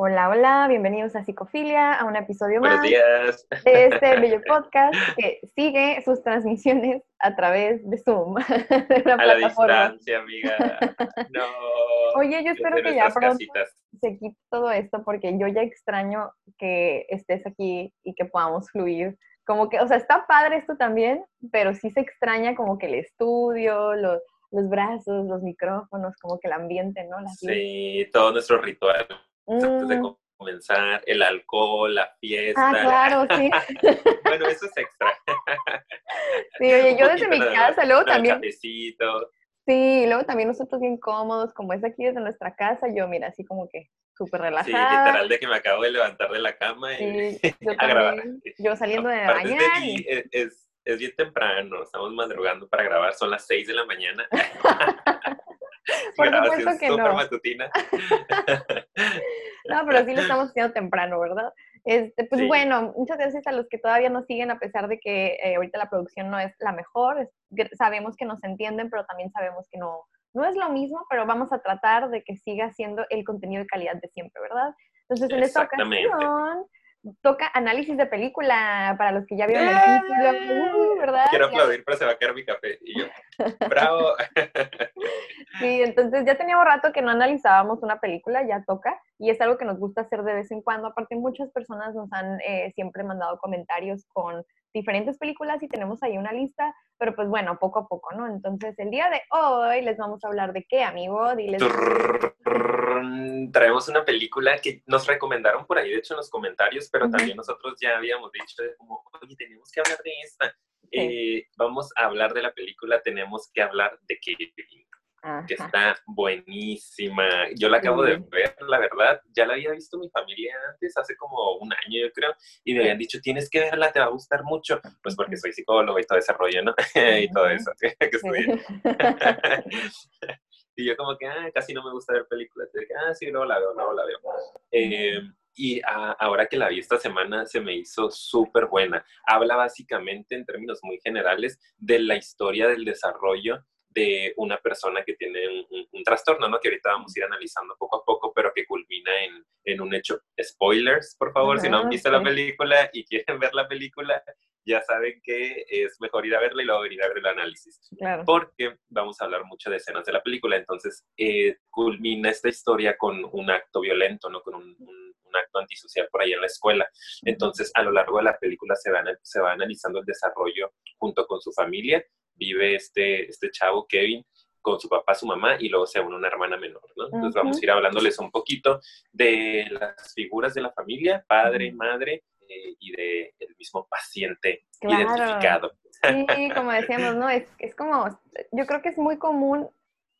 Hola, hola, bienvenidos a Psicofilia, a un episodio Buenos más días. de este bello podcast que sigue sus transmisiones a través de Zoom, de una a plataforma. la distancia, amiga. No. Oye, yo espero que ya pronto se quite todo esto porque yo ya extraño que estés aquí y que podamos fluir. Como que, o sea, está padre esto también, pero sí se extraña como que el estudio, los, los brazos, los micrófonos, como que el ambiente, ¿no? Sí, luces. todo nuestro ritual antes de mm. comenzar, el alcohol, la ah, fiesta. Ah, claro, sí. bueno, eso es extra. sí, oye, yo desde mi casa, luego también. Sí, luego también nosotros bien cómodos, como es aquí desde nuestra casa, yo mira, así como que súper relajada. Sí, literal de que me acabo de levantar de la cama y yo a grabar. Yo saliendo de Aparte e-, es, bien temprano, estamos madrugando para grabar, son las 6 de la mañana. Por supuesto que no. matutina. No, pero sí lo estamos haciendo temprano, ¿verdad? Este, pues sí. bueno, muchas gracias a los que todavía nos siguen, a pesar de que eh, ahorita la producción no es la mejor. Es, sabemos que nos entienden, pero también sabemos que no, no es lo mismo, pero vamos a tratar de que siga siendo el contenido de calidad de siempre, ¿verdad? Entonces, en esta ocasión toca análisis de película para los que ya vieron el título, uh, ¿verdad? Quiero aplaudir, pero se va a caer mi café. Y yo, bravo. Sí, entonces ya teníamos rato que no analizábamos una película, ya toca, y es algo que nos gusta hacer de vez en cuando. Aparte, muchas personas nos han eh, siempre mandado comentarios con diferentes películas y tenemos ahí una lista, pero pues bueno, poco a poco, ¿no? Entonces, el día de hoy les vamos a hablar de qué, amigo? Diles. Traemos una película que nos recomendaron por ahí, de hecho, en los comentarios, pero también nosotros ya habíamos dicho, como, oye, tenemos que hablar de esta. Eh, vamos a hablar de la película, tenemos que hablar de qué. Que está buenísima. Yo la acabo de ver, la verdad, ya la había visto mi familia antes, hace como un año yo creo, y me habían dicho, tienes que verla, te va a gustar mucho, pues porque soy psicólogo y todo ese rollo, ¿no? y todo eso, que, estudié. y yo como que, ah, casi no me gusta ver películas, y dije, ah, sí, luego la veo, luego la veo. Eh, y ahora que la vi esta semana se me hizo súper buena. Habla básicamente en términos muy generales de la historia del desarrollo de una persona que tiene un, trastorno, ¿no? Que ahorita vamos a ir analizando poco a poco, pero que culmina en, en un hecho. Spoilers, por favor, si no han visto la película y quieren ver la película, ya saben que es mejor ir a verla y luego ir a ver el análisis. Porque vamos a hablar mucho de escenas de la película, entonces eh, culmina esta historia con un acto violento, ¿no? Con un, un, acto antisocial por ahí en la escuela. Entonces, a lo largo de la película se va, se va analizando el desarrollo junto con su familia vive este, este chavo, Kevin, con su papá, su mamá, y luego se une una hermana menor, ¿no? Entonces vamos a ir hablándoles un poquito de las figuras de la familia, padre, madre, eh, y del el mismo paciente identificado. Sí, como decíamos, ¿no? Es, es como, yo creo que es muy común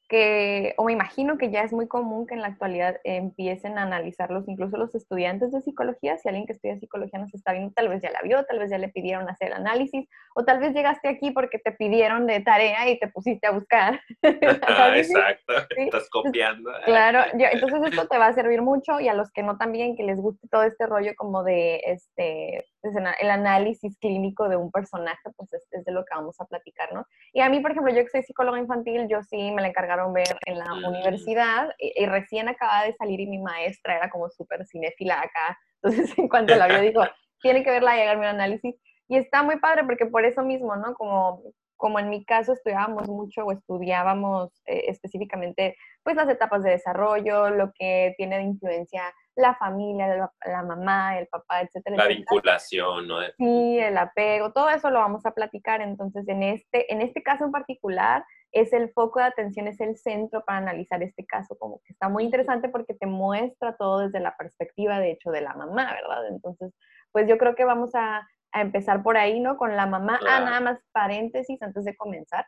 que, o me imagino que ya es muy común que en la actualidad empiecen a analizarlos incluso los estudiantes de psicología. Si alguien que estudia psicología nos está viendo, tal vez ya la vio, tal vez ya le pidieron hacer el análisis, o tal vez llegaste aquí porque te pidieron de tarea y te pusiste a buscar. Exacto, estás copiando. Claro, entonces esto te va a servir mucho y a los que no también, que les guste todo este rollo como de este el análisis clínico de un personaje, pues es, de lo que vamos a platicar, ¿no? Y a mí, por ejemplo, yo que soy psicóloga infantil, yo sí me la encargaron ver en la universidad y, recién acababa de salir y mi maestra era como súper cinéfila acá. Entonces, en cuanto la vio, dijo, tiene que verla y hacerme un análisis. Y está muy padre porque por eso mismo, ¿no? Como, como en mi caso estudiábamos mucho o estudiábamos eh, específicamente pues las etapas de desarrollo, lo que tiene de influencia la familia, la, mamá, el papá, etcétera. La vinculación, ¿no? Sí, el apego, todo eso lo vamos a platicar. Entonces, en este, en este caso en particular, es el foco de atención, es el centro para analizar este caso, como que está muy interesante porque te muestra todo desde la perspectiva, de hecho, de la mamá, ¿verdad? Entonces, pues yo creo que vamos a, empezar por ahí, ¿no? Con la mamá. Ah, nada más paréntesis antes de comenzar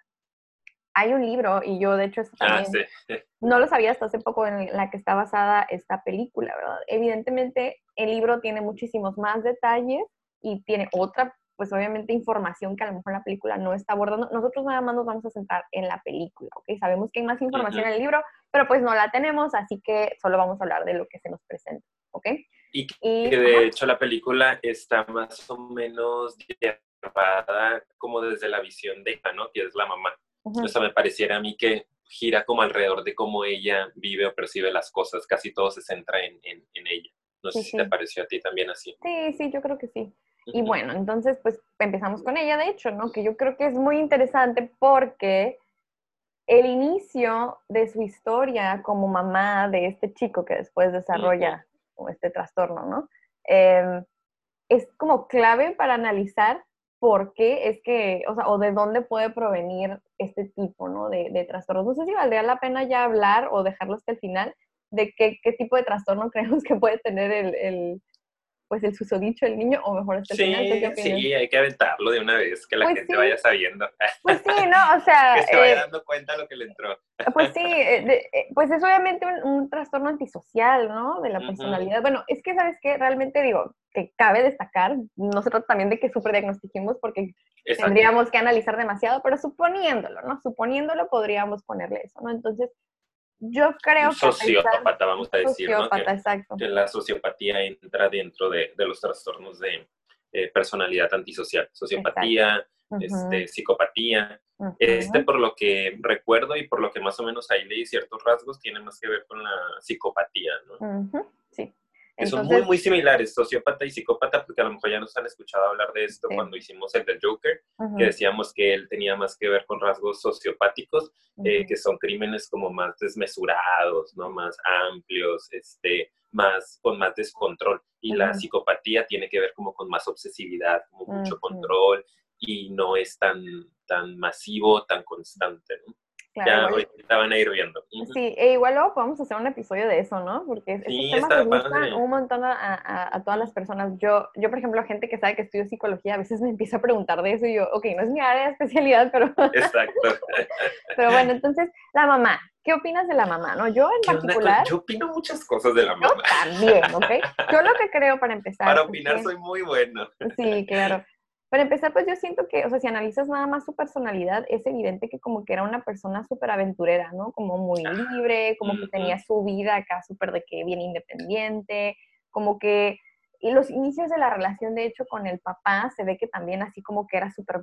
hay un libro, y yo de hecho ah, no lo sabía hasta hace poco en la que está basada esta película, ¿verdad? Evidentemente el libro tiene muchísimos más detalles y tiene otra, pues obviamente información que a lo mejor la película no está abordando. Nosotros nada más nos vamos a centrar en la película, ¿ok? Sabemos que hay más información en el libro, pero pues no la tenemos, así que solo vamos a hablar de lo que se nos presenta, ¿ok? Y que de hecho la película está más o menos llevada como desde la visión de ella, ¿no? Que es la mamá. O sea, me pareciera a mí que gira como alrededor de cómo ella vive o percibe las cosas. Casi todo se centra en, ella. No sé si te pareció a ti también así. Sí, sí, yo creo que sí. Y bueno, entonces pues empezamos con ella, de hecho, ¿no? Que yo creo que es muy interesante porque el inicio de su historia como mamá de este chico que después desarrolla este trastorno, ¿no? Em, es como clave para analizar por qué es que, o sea, o de dónde puede provenir este tipo, ¿no? De, de trastornos. No sé si valdría la pena ya hablar o dejarlo hasta el final de qué, qué tipo de trastorno creemos que puede tener el, el pues el susodicho del niño, o mejor hasta el final. Sí, hay que aventarlo de una vez, que la pues gente vaya sabiendo. Pues sí, ¿no? O sea... que se vaya eh, dando cuenta lo que le entró. Pues sí, eh, eh, pues es obviamente un, trastorno antisocial, ¿no? De la personalidad. Bueno, es que, ¿sabes qué? Realmente digo, que cabe destacar, no se trata también de que superdiagnostiquemos porque tendríamos que analizar demasiado, pero suponiéndolo, ¿no? Suponiéndolo podríamos ponerle eso, ¿no? Entonces, yo creo que... Sociópata, vamos a decir, ¿no? Que, exacto. que, la sociopatía entra dentro de, de los trastornos de eh, personalidad antisocial. Sociopatía, este, psicopatía. Este, por lo que recuerdo y por lo que más o menos ahí leí ciertos rasgos, tiene más que ver con la psicopatía, ¿no? Sí son muy, muy similares, sociópata y psicópata, porque a lo mejor ya nos han escuchado hablar de esto cuando hicimos el del Joker, que decíamos que él tenía más que ver con rasgos sociopáticos, eh, que son crímenes como más desmesurados, ¿no? Más amplios, este, más, con más descontrol. Y la psicopatía tiene que ver como con más obsesividad, como mucho control, y no es tan, tan masivo, tan constante, ¿no? Ya ahorita van a ir viendo. Sí, e igual luego podemos hacer un episodio de eso, ¿no? Porque estos temas les gustan un montón a, a, todas las personas. Yo, yo, por ejemplo, gente que sabe que estudio psicología, a veces me empieza a preguntar de eso y yo, ok, no es mi área de especialidad, pero... Exacto. pero bueno, entonces, la mamá. ¿Qué opinas de la mamá? ¿no? Yo en particular... Yo opino muchas cosas de la mamá. Yo también, ¿ok? Yo lo que creo para empezar... Para opinar soy muy bueno. Sí, claro. Para empezar, pues yo siento que, o sea, si analizas nada más su personalidad, es evidente que como que era una persona súper aventurera, ¿no? Como muy libre, como que tenía su vida acá súper de que bien independiente, como que... Y los inicios de la relación, de hecho, con el papá, se ve que también así como que era súper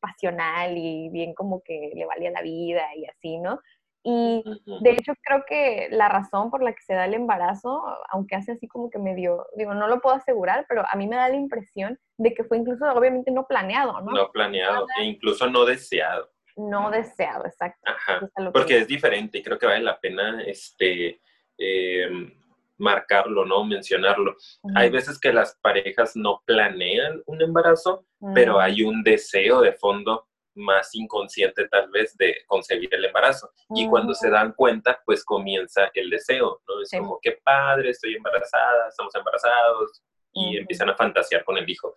pasional y bien como que le valía la vida y así, ¿no? Y de hecho creo que la razón por la que se da el embarazo, aunque hace así como que medio, digo, no lo puedo asegurar, pero a mí me da la impresión de que fue incluso obviamente no planeado, ¿no? No planeado e incluso no deseado. No deseado, exacto. Ajá, porque es diferente y creo que vale la pena este, em, marcarlo, ¿no? Mencionarlo. Hay veces que las parejas no planean un embarazo, pero hay un deseo de fondo más inconsciente tal vez de concebir el embarazo. Y cuando se dan cuenta, pues comienza el deseo, ¿no? Es como, qué padre, estoy embarazada, estamos embarazados, y empiezan a fantasear con el hijo.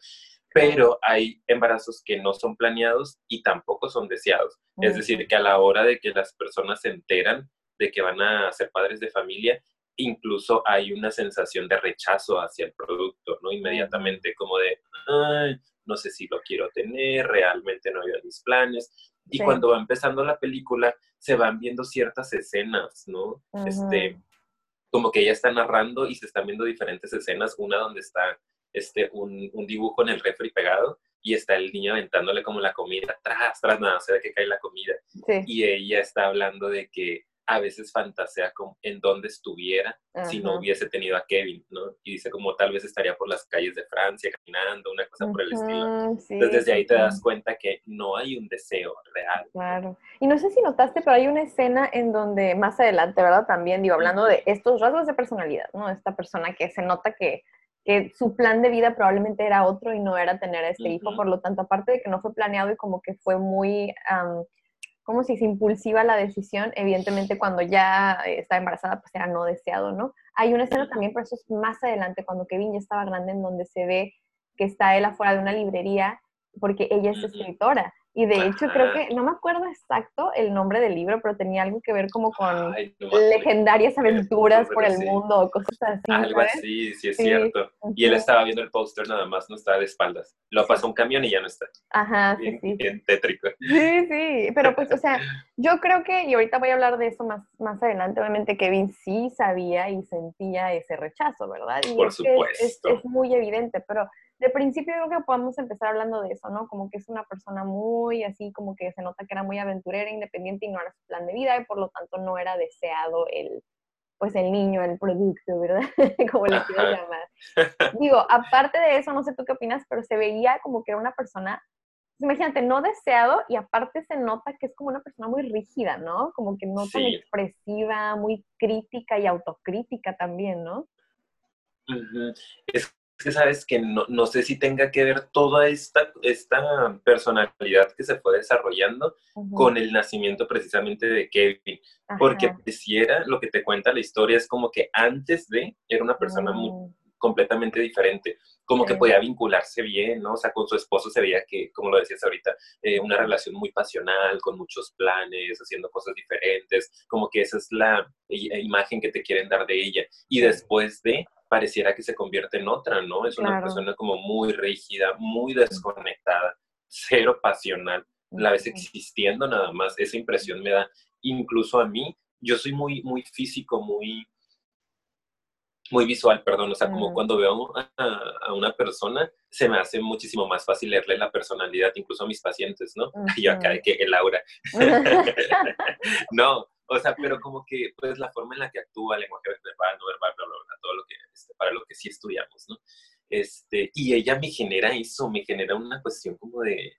Pero hay embarazos que no son planeados y tampoco son deseados. Es decir, que a la hora de que las personas se enteran de que van a ser padres de familia, incluso hay una sensación de rechazo hacia el producto, ¿no? Inmediatamente, como de, ay, no sé si lo quiero tener, realmente no había mis planes. Y cuando va empezando la película, se van viendo ciertas escenas, ¿no? Este, como que ella está narrando y se están viendo diferentes escenas, una donde está este, un, un dibujo en el refri pegado y está el niño aventándole como la comida, tras, tras, nada, se ve que cae la comida. Y ella está hablando de que a veces fantasea como en dónde estuviera si no hubiese tenido a Kevin, ¿no? Y dice como tal vez estaría por las calles de Francia caminando, una cosa por el estilo. Entonces desde ahí te das cuenta que no hay un deseo real. Claro. Y no sé si notaste, pero hay una escena en donde más adelante, ¿verdad? También digo, hablando de estos rasgos de personalidad, ¿no? Esta persona que se nota que que su plan de vida probablemente era otro y no era tener a este hijo, por lo tanto, aparte de que no fue planeado y como que fue muy como si se impulsiva la decisión, evidentemente cuando ya está embarazada, pues era no deseado, ¿no? Hay una escena también, por eso es más adelante, cuando Kevin ya estaba grande, en donde se ve que está él afuera de una librería, porque ella es escritora, y de hecho creo que, no me acuerdo exacto el nombre del libro, pero tenía algo que ver como con legendarias aventuras por el mundo o cosas así. Algo así, sí es cierto. Y él estaba viendo el póster nada más, no estaba de espaldas. Lo pasó un camión y ya no está. Ajá, sí, sí. Bien tétrico. Sí, sí, pero pues, o sea, yo creo que, y ahorita voy a hablar de eso más, más adelante, obviamente Kevin sí sabía y sentía ese rechazo, ¿verdad? Y por supuesto. Es, es muy evidente, pero de principio creo que podemos empezar hablando de eso, ¿no? Como que es una persona muy así, como que se nota que era muy aventurera, independiente y no era su plan de vida y por lo tanto no era deseado el, pues el niño, el producto, ¿verdad? como le quiero llamar. Digo, aparte de eso, no sé tú qué opinas, pero se veía como que era una persona, imagínate, no deseado y aparte se nota que es como una persona muy rígida, ¿no? Como que no tan expresiva, muy crítica y autocrítica también, ¿no? Es que sabes que no, sé si tenga que ver toda esta, esta personalidad que se fue desarrollando con el nacimiento precisamente de Kevin. Porque si era lo que te cuenta la historia, es como que antes de era una persona muy, mm. completamente diferente, como que podía vincularse bien, ¿no? O sea, con su esposo se veía que, como lo decías ahorita, eh, una relación muy pasional, con muchos planes, haciendo cosas diferentes, como que esa es la imagen que te quieren dar de ella. Y después de, pareciera que se convierte en otra, ¿no? Es una persona como muy rígida, muy desconectada, cero pasional, la ves existiendo nada más. Esa impresión me da incluso a mí. Yo soy muy, muy físico, muy, muy visual, perdón. O sea, como cuando veo a, una persona, se me hace muchísimo más fácil leerle la personalidad, incluso a mis pacientes, ¿no? Y yo acá de que el aura. no, o sea, pero como que, pues, la forma en la que actúa, el lenguaje verbal, no verbal, bla, bla, bla, todo lo que, este, para lo que sí estudiamos, ¿no? Este, y ella me genera eso, me genera una cuestión como de,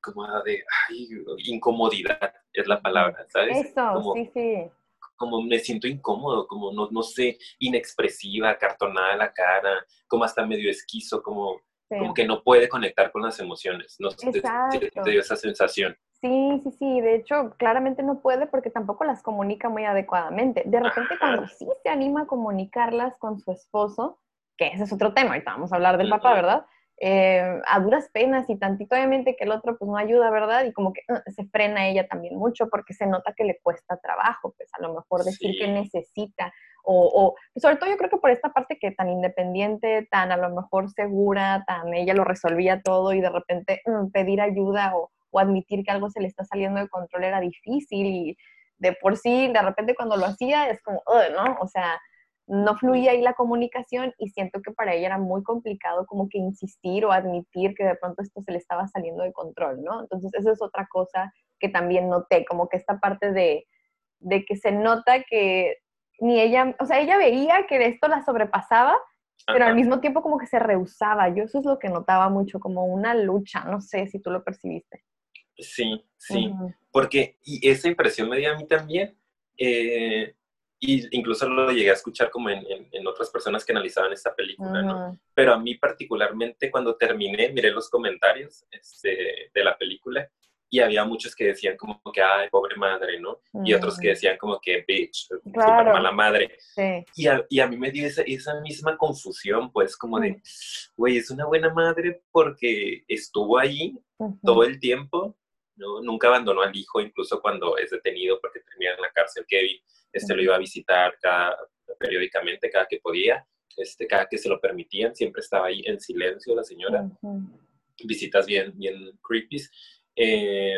como de, ay, incomodidad, es la palabra, ¿sabes? Eso, sí, sí. Como me siento incómodo, como, no, no sé, inexpresiva, cartonada la cara, como hasta medio esquizo, como, como que no puede conectar con las emociones, no sé, te, te dio esa sensación. Sí, sí, sí, de hecho, claramente no puede porque tampoco las comunica muy adecuadamente. De repente, cuando sí se anima a comunicarlas con su esposo, que ese es otro tema, ahorita vamos a hablar del papá, ¿verdad? Eh, a duras penas y tantito obviamente que el otro pues no ayuda, ¿verdad? Y como que uh, se frena ella también mucho porque se nota que le cuesta trabajo, pues a lo mejor decir que necesita o, o, sobre todo yo creo que por esta parte que tan independiente, tan a lo mejor segura, tan ella lo resolvía todo y de repente uh, pedir ayuda o, o admitir que algo se le está saliendo de control era difícil y de por sí, de repente cuando lo hacía es como, ¿no? O sea, no fluía ahí la comunicación y siento que para ella era muy complicado como que insistir o admitir que de pronto esto se le estaba saliendo de control, ¿no? Entonces, eso es otra cosa que también noté, como que esta parte de, de que se nota que ni ella, o sea, ella veía que esto la sobrepasaba, pero al mismo tiempo como que se rehusaba. Yo eso es lo que notaba mucho, como una lucha, no sé si tú lo percibiste. Sí, sí, porque y esa impresión me dio a mí también, eh, y incluso lo llegué a escuchar como en, en, otras personas que analizaban esta película, ¿no? Pero a mí particularmente cuando terminé, miré los comentarios este, de la película y había muchos que decían como que, ay, pobre madre, ¿no? Y otros que decían como que, bitch, claro. mala madre. Y, a, y, a, mí me dio esa, esa misma confusión, pues, como de, güey, es una buena madre porque estuvo ahí todo el tiempo, ¿no? Nunca abandonó al hijo, incluso cuando es detenido porque termina en la cárcel Kevin, este lo iba a visitar cada, periódicamente, cada que podía, este, cada que se lo permitían, siempre estaba ahí en silencio la señora. Visitas bien, bien creepy. Eh,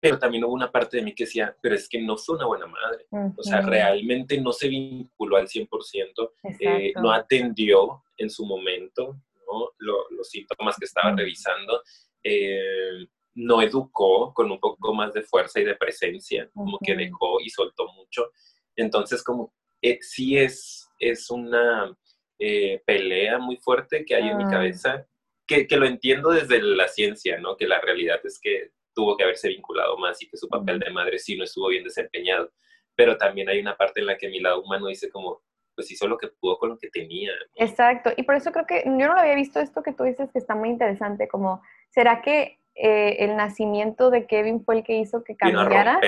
pero también hubo una parte de mí que decía, pero es que no fue una buena madre. O sea, realmente no se vinculó al 100%, eh, no atendió en su momento ¿no? los síntomas que estaba revisando. Eh, no educó con un poco más de fuerza y de presencia, como que dejó y soltó mucho. Entonces, como eh, sí es, es una eh, pelea muy fuerte que hay en mi ah. cabeza, que, que, lo entiendo desde la ciencia, ¿no? Que la realidad es que tuvo que haberse vinculado más y que su papel de madre sí no estuvo bien desempeñado. Pero también hay una parte en la que mi lado humano dice como, pues hizo lo que pudo con lo que tenía. Exacto, y por eso creo que yo no lo había visto esto que tú dices que está muy interesante, como, ¿será que eh, el nacimiento de Kevin fue el que hizo que cambiara.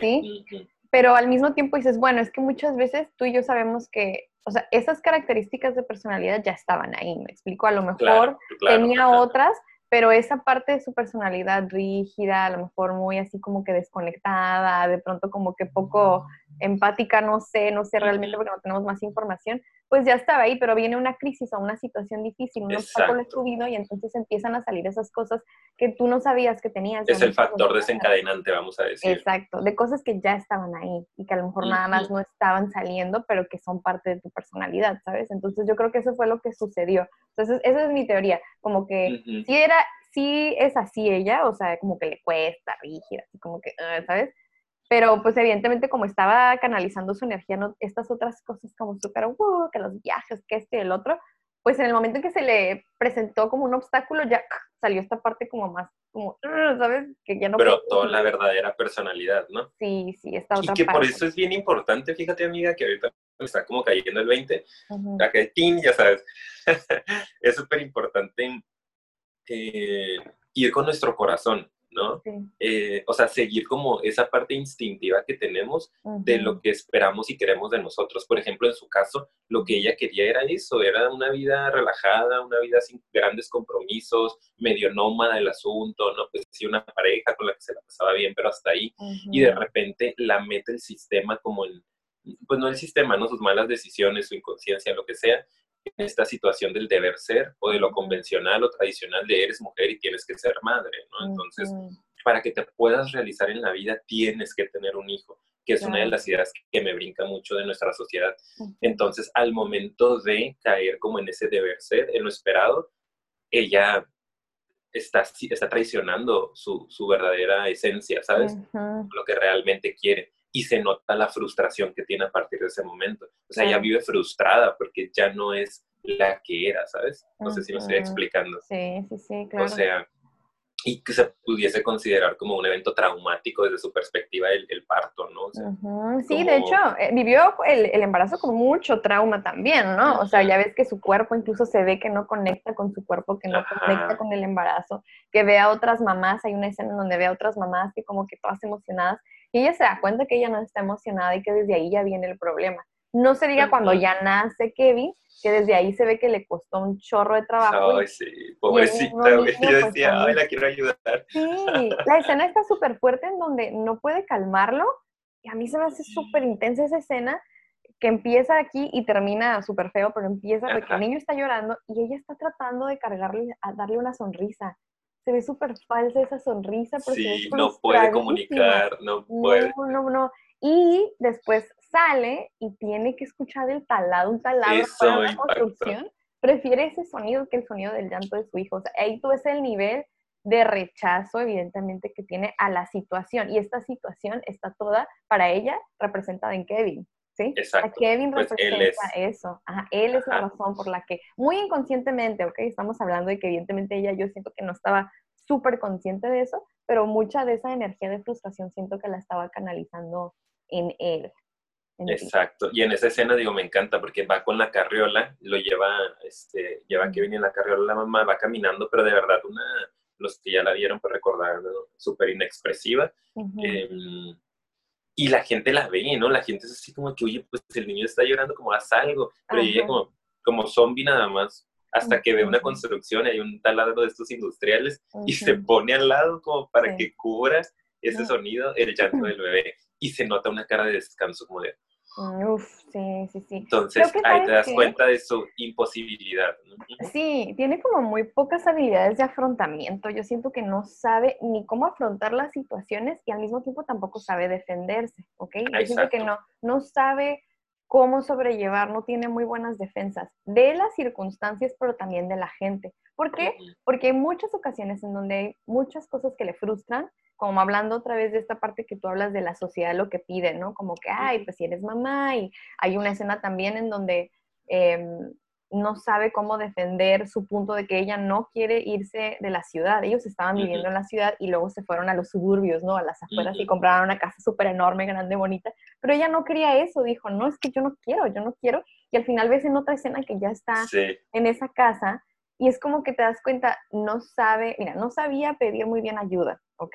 Sí. Pero al mismo tiempo dices, bueno, es que muchas veces tú y yo sabemos que, o sea, esas características de personalidad ya estaban ahí, me explico, a lo mejor tenía otras, pero esa parte de su personalidad rígida, a lo mejor muy así como que desconectada, de pronto como que poco empática, no sé, no sé realmente porque no tenemos más información, pues ya estaba ahí, pero viene una crisis o una situación difícil, un obstáculo subido y entonces empiezan a salir esas cosas que tú no sabías que tenías. Es el factor desencadenante, vamos a decir. Exacto, de cosas que ya estaban ahí y que a lo mejor nada más no estaban saliendo, pero que son parte de tu personalidad, ¿sabes? Entonces yo creo que eso fue lo que sucedió. Entonces esa es mi teoría, como que si era, si es así ella, o sea, como que le cuesta, rígida, así como que, ah, ¿sabes? pero pues evidentemente como estaba canalizando su energía, no, estas otras cosas como súper, uh, que los viajes, que este y el otro, pues en el momento en que se le presentó como un obstáculo, ya salió esta parte como más, como, ¿sabes? Que ya no... Pero toda la verdadera personalidad, ¿no? Sí, sí, esta otra Y que por eso es bien importante, fíjate amiga, que ahorita está como cayendo el 20, la que tin, ya sabes, es súper importante eh, ir con nuestro corazón, ¿no? Eh, o sea, seguir como esa parte instintiva que tenemos de lo que esperamos y queremos de nosotros. Por ejemplo, en su caso, lo que ella quería era eso, era una vida relajada, una vida sin grandes compromisos, medio nómada el asunto, ¿no? Pues sí, una pareja con la que se la pasaba bien, pero hasta ahí. Y de repente la mete el sistema como en, pues no el sistema, ¿no? Sus malas decisiones, su inconsciencia, lo que sea, esta situación del deber ser o de lo convencional o tradicional de eres mujer y tienes que ser madre, ¿no? Entonces, para que te puedas realizar en la vida, tienes que tener un hijo, que es una de las ideas que me brinca mucho de nuestra sociedad. Entonces, al momento de caer como en ese deber ser, en lo esperado, ella está, está traicionando su, su verdadera esencia, ¿sabes? Lo que realmente quiere y se nota la frustración que tiene a partir de ese momento. O sea, ella vive frustrada porque ya no es la que era, ¿sabes? No sé si me estoy explicando. Sí, sí, sí, claro. O sea, y que se pudiese considerar como un evento traumático desde su perspectiva el, parto, ¿no? sí, de hecho, eh, vivió el, el, embarazo con mucho trauma también, ¿no? O sea, ya ves que su cuerpo incluso se ve que no conecta con su cuerpo, que no conecta con el embarazo, que ve a otras mamás, hay una escena donde ve a otras mamás que como que todas emocionadas y ella se da cuenta que ella no está emocionada y que desde ahí ya viene el problema. No se diga cuando ya nace Kevin, que desde ahí se ve que le costó un chorro de trabajo. Ay, sí, pobrecita, Yo pues, decía, ay, la quiero ayudar. Sí, la escena está súper fuerte en donde no puede calmarlo. Y a mí se me hace súper intensa esa escena que empieza aquí y termina súper feo, pero empieza porque el niño está llorando y ella está tratando de cargarle, a darle una sonrisa se ve súper falsa esa sonrisa. Porque sí, no puede comunicar, no puede. No, no, no. Y después sale y tiene que escuchar el talado, un talado para la construcción. Prefiere ese sonido que el sonido del llanto de su hijo. O sea, ahí tú ves el nivel de rechazo, evidentemente, que tiene a la situación. Y esta situación está toda, para ella, representada en Kevin. ¿Sí? A Kevin pues representa eso. Ajá, él es la razón por la que, muy inconscientemente, ¿ok? Estamos hablando de que evidentemente ella, yo siento que no estaba súper consciente de eso, pero mucha de esa energía de frustración siento que la estaba canalizando en él. Exacto. Y en esa escena, digo, me encanta porque va con la carriola, lo lleva, este, lleva a Kevin en la carriola, la mamá va caminando, pero de verdad, una, los que ya la vieron, pues recordar, súper inexpresiva. Y la gente la ve, ¿no? La gente es así como que, oye, pues el niño está llorando, como haz algo. Pero ella como, como zombie nada más, hasta que ve una construcción, hay un taladro de estos industriales y se pone al lado como para que cubra ese sonido, el llanto del bebé. Y se nota una cara de descanso como de, Uf, sí, sí, sí. Entonces ahí te das cuenta de su imposibilidad. Sí, tiene como muy pocas habilidades de afrontamiento. Yo siento que no sabe ni cómo afrontar las situaciones y al mismo tiempo tampoco sabe defenderse, ¿ok? Yo siento que no, no sabe cómo sobrellevar, no tiene muy buenas defensas de las circunstancias, pero también de la gente. ¿Por qué? Porque hay muchas ocasiones en donde hay muchas cosas que le frustran como hablando otra vez de esta parte que tú hablas de la sociedad, lo que pide, ¿no? Como que, ay, pues si eres mamá, y hay una escena también en donde em, no sabe cómo defender su punto de que ella no quiere irse de la ciudad. Ellos estaban viviendo en la ciudad y luego se fueron a los suburbios, ¿no? A las afueras y compraron una casa súper enorme, grande, bonita. Pero ella no quería eso, dijo, no, es que yo no quiero, yo no quiero. Y al final ves en otra escena que ya está en esa casa y es como que te das cuenta, no sabe, mira, no sabía pedir muy bien ayuda, ¿ok?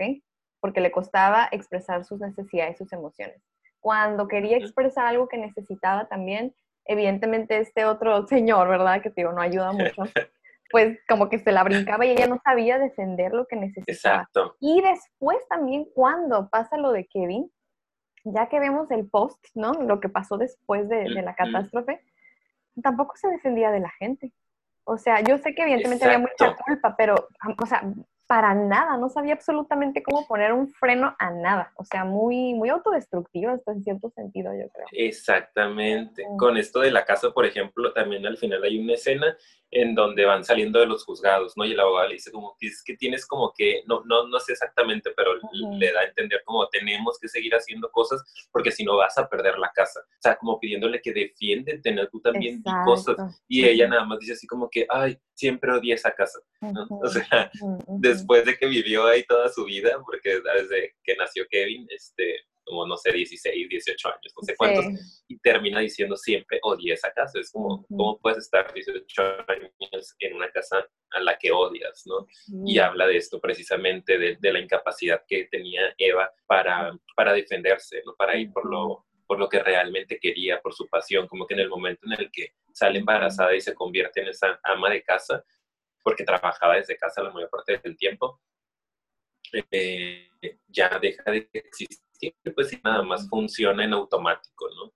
Porque le costaba expresar sus necesidades sus emociones. Cuando quería expresar algo que necesitaba también, evidentemente este otro señor, ¿verdad? Que te digo, no ayuda mucho, pues como que se la brincaba y ella no sabía defender lo que necesitaba. Exacto. Y después también cuando pasa lo de Kevin, ya que vemos el post, ¿no? Lo que pasó después de, la catástrofe, tampoco se defendía de la gente. O sea, yo sé que evidentemente había mucha culpa, pero, o sea, para nada, no sabía absolutamente cómo poner un freno a nada, o sea, muy, muy autodestructivo hasta en cierto sentido, yo creo. Exactamente. Con esto de la casa, por ejemplo, también al final hay una escena en donde van saliendo de los juzgados, ¿no? Y el abogado le dice como es que tienes como que, no, no, no sé exactamente, pero le da a entender como tenemos que seguir haciendo cosas porque si no vas a perder la casa. O sea, como pidiéndole que defiende tener tú también cosas. Y ella nada más dice así como que, ay, siempre odié esa casa. O sea, después de que vivió ahí toda su vida, porque desde que nació Kevin, este, como, no sé, 16, 18 años, no sé cuántos, y termina diciendo siempre odié esa casa. Es como, ¿cómo puedes estar 18 años en una casa a la que odias, no? Y habla de esto precisamente, de, de, la incapacidad que tenía Eva para, para defenderse, ¿no? Para ir por lo, por lo que realmente quería, por su pasión, como que en el momento en el que sale embarazada y se convierte en esa ama de casa, porque trabajaba desde casa la mayor parte del tiempo, eh, ya deja de existir, pues nada más funciona en automático, ¿no?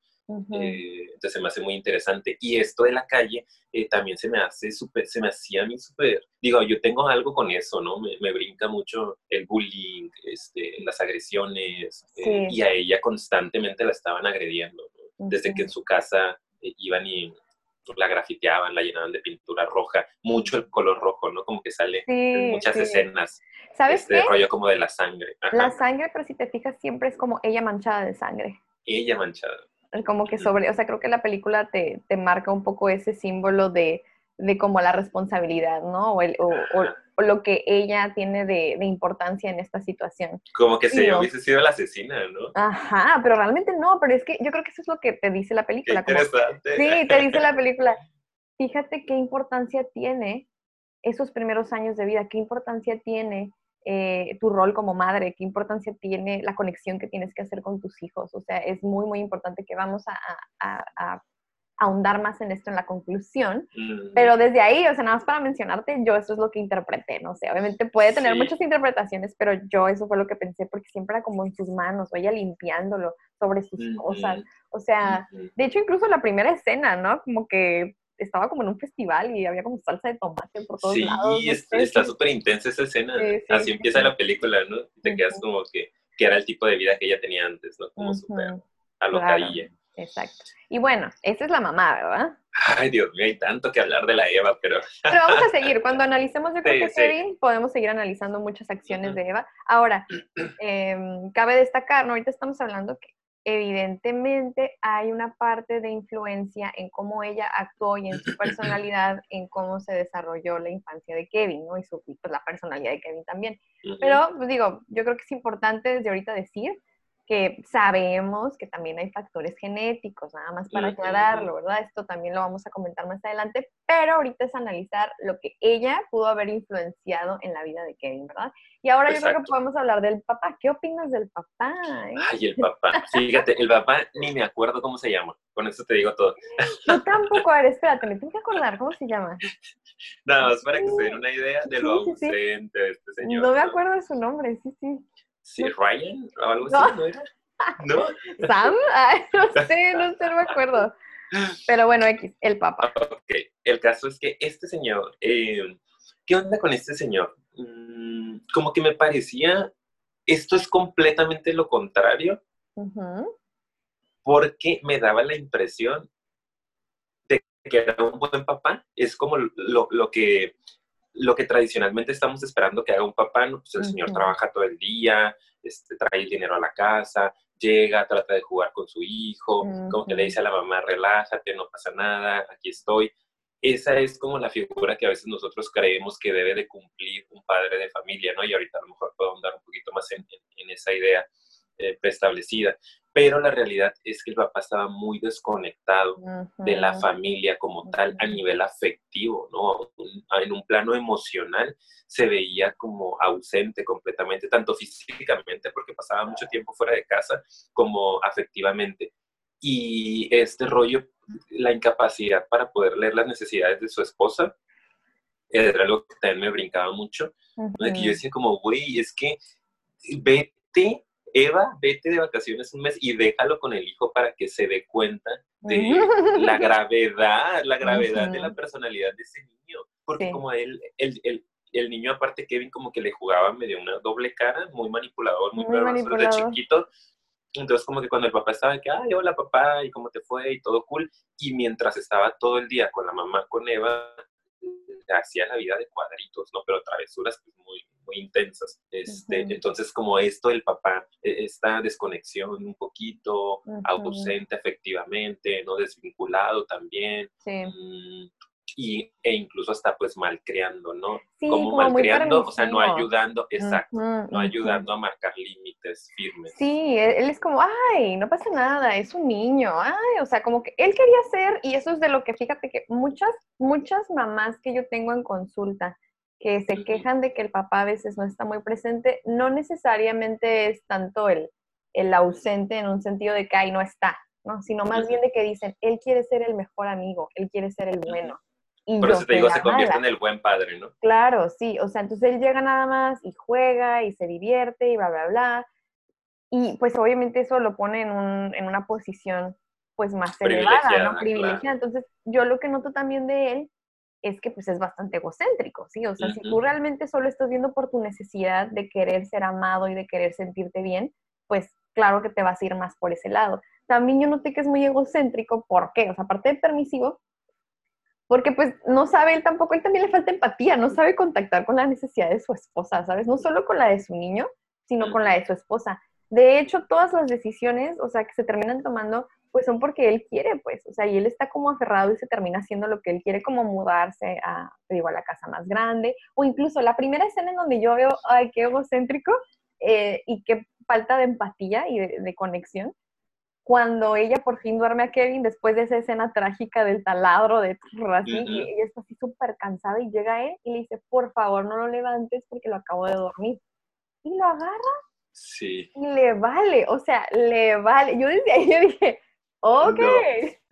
Eh, entonces se me hace muy interesante. Y esto de la calle eh, también se me hace súper, se me hacía a mí súper, digo, yo tengo algo con eso, ¿no? Me, me brinca mucho el bullying, este, las agresiones, y a ella constantemente la estaban agrediendo, Desde que en su casa iban y la grafiteaban, la llenaban de pintura roja, mucho el color rojo, ¿no? Como que sale en muchas escenas. ¿Sabes este rollo como de la sangre. La sangre, pero si te fijas, siempre es como ella manchada de sangre. Ella manchada. Como que sobre, o sea, creo que la película te, te marca un poco ese símbolo de, de como la responsabilidad, ¿no? O, el, o, o, lo que ella tiene de, de, importancia en esta situación. Como que si hubiese sido la asesina, ¿no? Ajá, pero realmente no, pero es que yo creo que eso es lo que te dice la película. Qué interesante. sí, te dice la película. Fíjate qué importancia tiene esos primeros años de vida, qué importancia tiene eh, tu rol como madre, qué importancia tiene la conexión que tienes que hacer con tus hijos. O sea, es muy, muy importante que vamos a, a, a ahondar más en esto en la conclusión, pero desde ahí, o sea, nada más para mencionarte, yo eso es lo que interpreté, no sé, obviamente puede tener muchas interpretaciones, pero yo eso fue lo que pensé, porque siempre era como en sus manos, o ella limpiándolo sobre sus cosas, o sea, de hecho incluso la primera escena, ¿no? Como que estaba como en un festival y había como salsa de tomate por todos lados. Sí, está súper intensa esa escena. Así empieza la película, ¿no? te quedas como que, que, era el tipo de vida que ella tenía antes, ¿no? Como súper alocadilla. Exacto. Y bueno, esa es la mamá, ¿verdad? Ay, Dios mío, hay tanto que hablar de la Eva, pero... Pero vamos a seguir. Cuando analicemos, creo que Kevin, podemos seguir analizando muchas acciones de Eva. Ahora, em, cabe destacar, ¿no? Ahorita estamos hablando que evidentemente hay una parte de influencia en cómo ella actuó y en su personalidad, en cómo se desarrolló la infancia de Kevin, ¿no? Y su, pues, la personalidad de Kevin también. Pero, pues, digo, yo creo que es importante desde ahorita decir que sabemos que también hay factores genéticos, nada más para aclararlo, ¿verdad? Esto también lo vamos a comentar más adelante, pero ahorita es analizar lo que ella pudo haber influenciado en la vida de Kevin, ¿verdad? Y ahora yo creo que podemos hablar del papá. ¿Qué opinas del papá? Eh? Ay, el papá. Fíjate, el papá ni me acuerdo cómo se llama. Con eso te digo todo. Yo tampoco, a ver, espérate, me tengo que acordar cómo se llama. Nada más para que se den una idea de lo ausente de este señor. No me acuerdo de su nombre, sí, sí. Sí, Ryan o algo así, ¿no era? ¿No? ¿Sam? Ay, no sé, no sé, no me acuerdo. Pero bueno, X, el papá. Ok, el caso es que este señor, eh, ¿qué onda con este señor? Mm, como que me parecía, esto es completamente lo contrario, porque me daba la impresión de que era un buen papá. Es como lo, lo que lo que tradicionalmente estamos esperando que haga un papá, ¿no? pues el señor trabaja todo el día, este, trae el dinero a la casa, llega, trata de jugar con su hijo, como que le dice a la mamá, relájate, no pasa nada, aquí estoy. Esa es como la figura que a veces nosotros creemos que debe de cumplir un padre de familia, ¿no? Y ahorita a lo mejor puedo andar un poquito más en, en esa idea eh, preestablecida pero la realidad es que el papá estaba muy desconectado de la familia como tal a nivel afectivo, ¿no? En un plano emocional se veía como ausente completamente, tanto físicamente porque pasaba mucho tiempo fuera de casa, como afectivamente. Y este rollo, la incapacidad para poder leer las necesidades de su esposa, era algo que también me brincaba mucho, que yo decía como, güey, es que vete Eva, vete de vacaciones un mes y déjalo con el hijo para que se dé cuenta de la gravedad, la gravedad de la personalidad de ese niño. Porque como él, él, el niño aparte Kevin como que le jugaba medio una doble cara, muy manipulador, muy, Muy perverso desde chiquito. Entonces como que cuando el papá estaba que, ay, hola papá, y cómo te fue, y todo cool. Y mientras estaba todo el día con la mamá, con Eva, hacía la vida de cuadritos, ¿no? Pero travesuras pues, muy, muy intensas. Este. Entonces como esto del papá, e- esta desconexión un poquito, ausente efectivamente, no desvinculado también, Sí. mm, y, e incluso hasta pues malcriando, ¿no? Sí, como como malcriando, o sea, no ayudando, exacto, no ayudando a marcar límites firmes. Sí, él, es como, ay, no pasa nada, es un niño, ay, o sea, como que él quería ser, y eso es de lo que fíjate que muchas, muchas mamás que yo tengo en consulta que se quejan de que el papá a veces no está muy presente, no necesariamente es tanto el, el ausente en un sentido de que, ay, no está, ¿no? Sino más bien de que dicen, él quiere ser el mejor amigo, él quiere ser el bueno. Y Por eso te digo, se convierte mala. en el buen padre, ¿no? Claro, sí, o sea, entonces él llega nada más y juega y se divierte y bla, bla, bla. Y pues obviamente eso lo pone en, un, en una posición pues más elevada, Privilegiada, ¿no? claro. Privilegiada. Entonces yo lo que noto también de él es que pues es bastante egocéntrico, ¿sí? O sea, si tú realmente solo estás viendo por tu necesidad de querer ser amado y de querer sentirte bien, pues claro que te vas a ir más por ese lado. También yo noté que es muy egocéntrico, ¿por qué? O sea, aparte de permisivo, porque pues no sabe él tampoco, él también le falta empatía, no sabe contactar con la necesidad de su esposa, ¿sabes? No solo con la de su niño, sino con la de su esposa. De hecho, todas las decisiones, o sea, que se terminan tomando, pues son porque él quiere, pues, o sea, y él está como aferrado y se termina haciendo lo que él quiere, como mudarse a, digo, a la casa más grande, o incluso la primera escena en donde yo veo, ay, qué egocéntrico eh, y qué falta de empatía y de, de conexión, cuando ella por fin duerme a Kevin después de esa escena trágica del taladro de así, y ella está así súper cansada y llega él y le dice, por favor, no lo levantes porque lo acabo de dormir. Y lo agarra Sí. y le vale, o sea, le vale. Yo desde ahí yo dije, ok.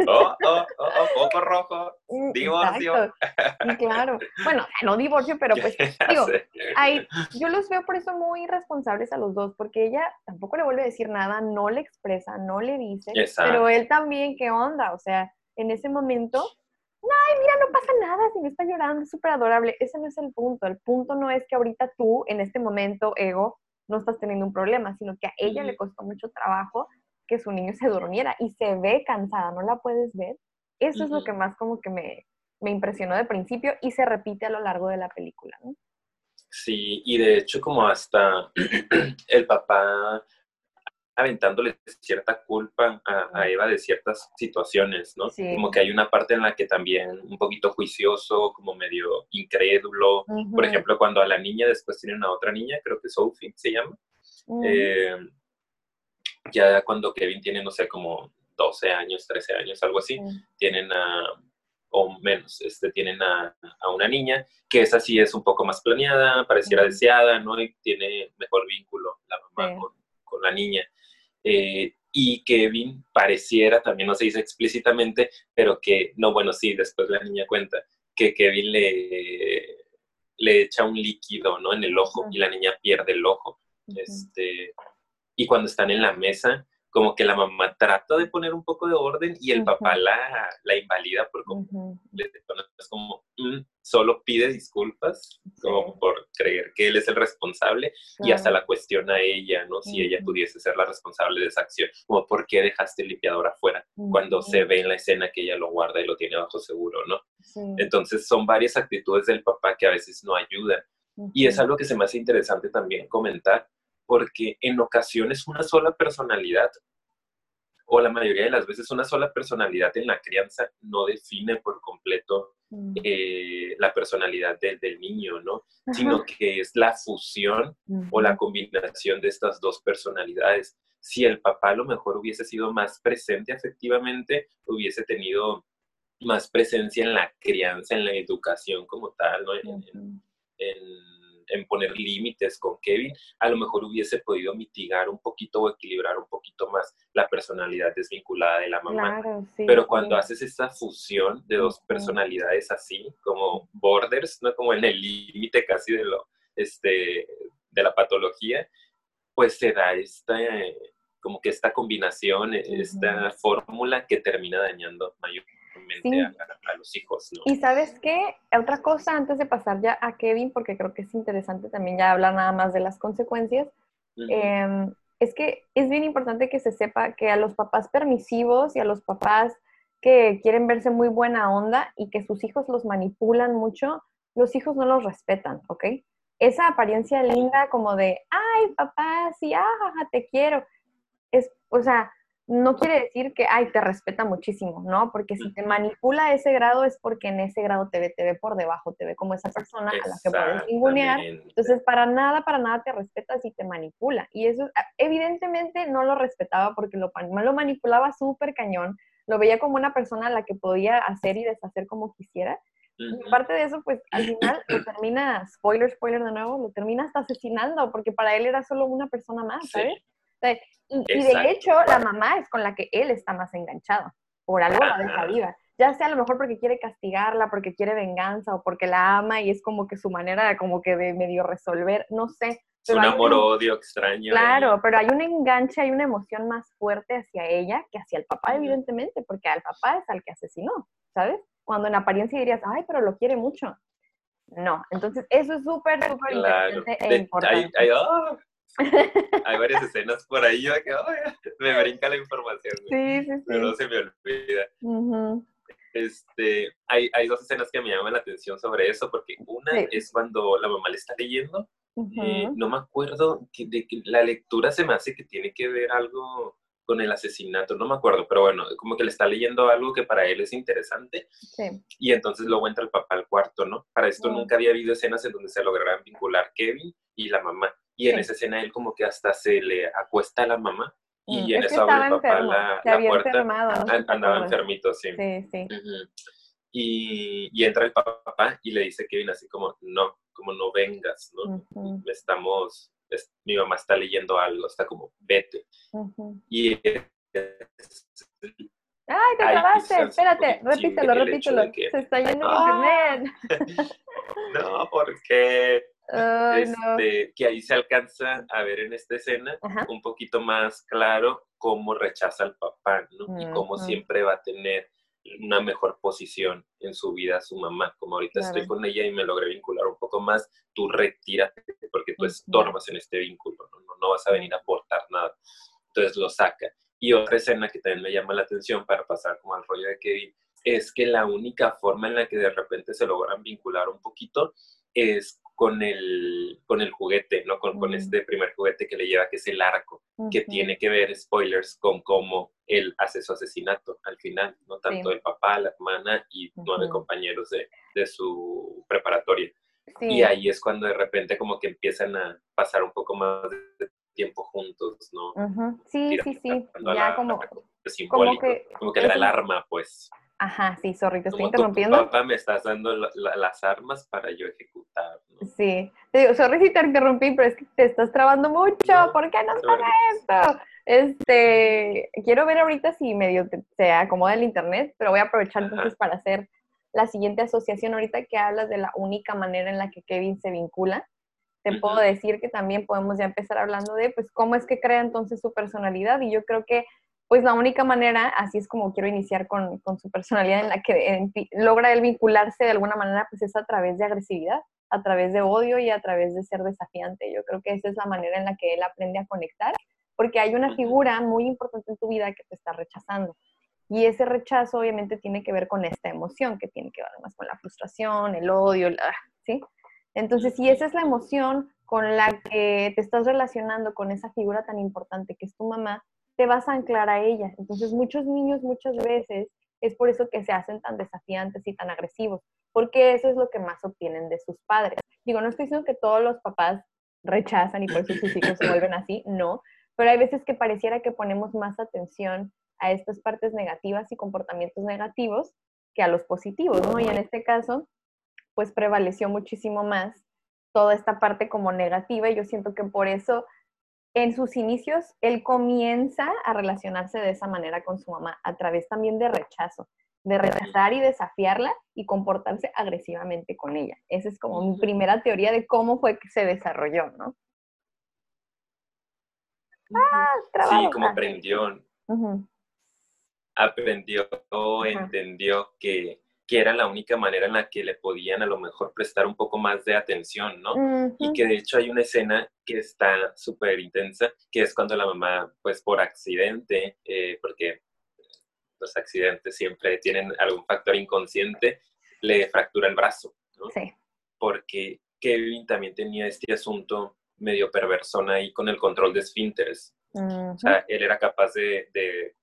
Oh, oh, oh, oh, foco rojo. Mm, Divorcio. exacto. Claro. Bueno, no divorcio, pero pues digo, ahí, yo los veo por eso muy responsables a los dos, porque ella tampoco le vuelve a decir nada, no le expresa, no le dice, Exacto. pero él también, ¿qué onda? O sea, en ese momento, ay, mira, no pasa nada, si me está llorando, es súper adorable. Ese no es el punto. El punto no es que ahorita tú, en este momento, ego, no estás teniendo un problema, sino que a ella le costó mucho trabajo que su niño se durmiera y se ve cansada, ¿no la puedes ver? Eso es lo que más como que me, me impresionó de principio y se repite a lo largo de la película, ¿no? Sí, y de hecho como hasta el papá aventándole cierta culpa a, a Eva de ciertas situaciones, ¿no? Sí. Como que hay una parte en la que también un poquito juicioso, como medio incrédulo. Por Ujú, ejemplo, cuando a la niña después tienen a otra niña, creo que Sophie se llama, ujú, eh, ya cuando Kevin tiene, no sé, como 12 años, 13 años, algo así, sí. tienen a, o menos, este, tienen a, a una niña que esa sí es un poco más planeada, pareciera deseada, ¿no? Y tiene mejor vínculo la mamá Sí. con, con la niña. Eh, y Kevin pareciera, también no se dice explícitamente, pero que, no, bueno, sí, después la niña cuenta, que Kevin le, le echa un líquido, ¿no? En el ojo y la niña pierde el ojo. Este, y cuando están en la mesa, como que la mamá trata de poner un poco de orden y el papá la, la invalida por Es como, mm, solo pide disculpas, como por creer que él es el responsable y hasta la cuestiona a ella, ¿no? Si ella pudiese ser la responsable de esa acción, como, ¿por qué dejaste el limpiador afuera? Cuando se ve en la escena que ella lo guarda y lo tiene bajo seguro, ¿no? sí, Entonces son varias actitudes del papá que a veces no ayudan. Y es algo que se me hace interesante también comentar, porque en ocasiones una sola personalidad, o la mayoría de las veces una sola personalidad en la crianza, no define por completo ujú. eh, la personalidad del- del niño, ¿no? Ajá. Sino que es la fusión o la combinación de estas dos personalidades. Si el papá a lo mejor hubiese sido más presente afectivamente, hubiese tenido más presencia en la crianza, en la educación como tal, ¿no? En- en- ujú. en, en poner límites con Kevin, a lo mejor hubiese podido mitigar un poquito o equilibrar un poquito más la personalidad desvinculada de la mamá. Claro, sí, Pero cuando sí. haces esta fusión de dos personalidades así, como borders, ¿no? Como en el límite casi de lo, este, de la patología, pues se da esta, como que esta combinación, esta fórmula que termina dañando mayormente realmente a, los hijos. ¿no? Y sabes qué, otra cosa antes de pasar ya a Kevin, porque creo que es interesante también ya hablar nada más de las consecuencias, em, es que es bien importante que se sepa que a los papás permisivos y a los papás que quieren verse muy buena onda y que sus hijos los manipulan mucho, los hijos no los respetan, ¿ok? Esa apariencia linda como de, ay, papá, sí, ah, te quiero, es, o sea, no quiere decir que, ay, te respeta muchísimo, ¿no? Porque si te manipula a ese grado es porque en ese grado te ve, te ve por debajo, te ve como esa persona a la que puedes ningunear. Entonces, para nada, para nada te respeta si te manipula. Y eso, ah, evidentemente, no lo respetaba porque lo, lo manipulaba súper cañón. Lo veía como una persona a la que podía hacer y deshacer como quisiera. Y aparte de eso, pues al final lo termina, spoiler, spoiler de nuevo, lo termina hasta asesinando, porque para él era solo una persona más, ¿sabes? Y, de hecho, la mamá es con la que él está más enganchado. Por algo la deja viva. Ya sea a lo mejor porque quiere castigarla, porque quiere venganza o porque la ama y es como que su manera de, como que de medio resolver, no sé. Es un amor-odio extraño. Claro, pero hay un enganche, hay una emoción más fuerte hacia ella que hacia el papá, evidentemente, porque al papá es al que asesinó, ¿sabes? Cuando en apariencia dirías, ay, pero lo quiere mucho. No, entonces eso es súper, súper importante e importante. ¡ah! Hay varias escenas por ahí, yo que me brinca la información, sí, sí, sí. pero no se me olvida. este, hay, hay, dos escenas que me llaman la atención sobre eso, porque una es cuando la mamá le está leyendo, eh, no me acuerdo que, de que la lectura se me hace que tiene que ver algo con el asesinato, no me acuerdo, pero bueno, como que le está leyendo algo que para él es interesante y entonces luego entra el papá al cuarto, ¿no? Para esto nunca había habido escenas en donde se lograran vincular Kevin y la mamá. Y en esa escena él como que hasta se le acuesta a la mamá y mm, en eso abre el papá la, puerta. Andaba enfermito, sí. Sí, sí. y, y, entra el papá y le dice Kevin así como, no, como no vengas, ¿no? Estamos, mi mamá está leyendo algo, está como, vete. Y Ay, te acabaste, espérate, repítelo, repítelo. Se está yendo internet. no, porque este, que ahí se alcanza a ver en esta escena un poquito más claro cómo rechaza al papá, ¿no? Y cómo siempre va a tener una mejor posición en su vida su mamá. Como ahorita estoy con ella y me logré vincular un poco más, tú retírate porque tú estorbas en este vínculo, ¿no? no, vas a venir a aportar nada. Entonces lo saca. Y otra escena que también me llama la atención para pasar como al rollo de Kevin es que la única forma en la que de repente se logran vincular un poquito es con el, con el juguete, ¿no? Con, con, este primer juguete que le lleva, que es el arco, que tiene que ver, spoilers, con cómo él hace su asesinato al final, ¿no? Tanto el papá, la hermana y nueve compañeros de, de, su preparatoria. Y ahí es cuando de repente como que empiezan a pasar un poco más de tiempo juntos, ¿no? Sí, sí, sí, ya como, como que, como que la alarma, pues. Ajá, sí, sorry, te estoy interrumpiendo. papá me estás dando las armas para yo ejecutar. Sí, te digo, sorry si te interrumpí, pero es que te estás trabando mucho. ¿Por qué no hagas esto? Este, quiero ver ahorita si medio se acomoda el internet, pero voy a aprovechar entonces para hacer la siguiente asociación ahorita que hablas de la única manera en la que Kevin se vincula. Te puedo decir que también podemos ya empezar hablando de, pues, cómo es que crea entonces su personalidad. Y yo creo que pues la única manera, así es como quiero iniciar con, su personalidad en la que logra él vincularse de alguna manera, pues es a través de agresividad, a través de odio y a través de ser desafiante. Yo creo que esa es la manera en la que él aprende a conectar, porque hay una figura muy importante en tu vida que te está rechazando. Y ese rechazo obviamente tiene que ver con esta emoción, que tiene que ver más con la frustración, el odio, ¿sí? Entonces, si esa es la emoción con la que te estás relacionando con esa figura tan importante que es tu mamá, te vas a anclar a ella. Entonces muchos niños muchas veces es por eso que se hacen tan desafiantes y tan agresivos, porque eso es lo que más obtienen de sus padres. Digo, no estoy diciendo que todos los papás rechazan y por eso sus hijos se vuelven así, no, pero hay veces que pareciera que ponemos más atención a estas partes negativas y comportamientos negativos que a los positivos, ¿no? Y en este caso, pues prevaleció muchísimo más toda esta parte como negativa y yo siento que por eso en sus inicios, él comienza a relacionarse de esa manera con su mamá, a través también de rechazo, de rechazar y desafiarla y comportarse agresivamente con ella. Esa es como mi primera teoría de cómo fue que se desarrolló, ¿no? Ah, sí, como aprendió. aprendió entendió que, que, era la única manera en la que le podían a lo mejor prestar un poco más de atención, ¿no? Y que de hecho hay una escena que está súper intensa, que es cuando la mamá, pues por accidente, eh, porque los accidentes siempre tienen algún factor inconsciente, le fractura el brazo, ¿no? Sí. Porque Kevin también tenía este asunto medio perversón ahí con el control de esfínteres. O sea, él era capaz de, de,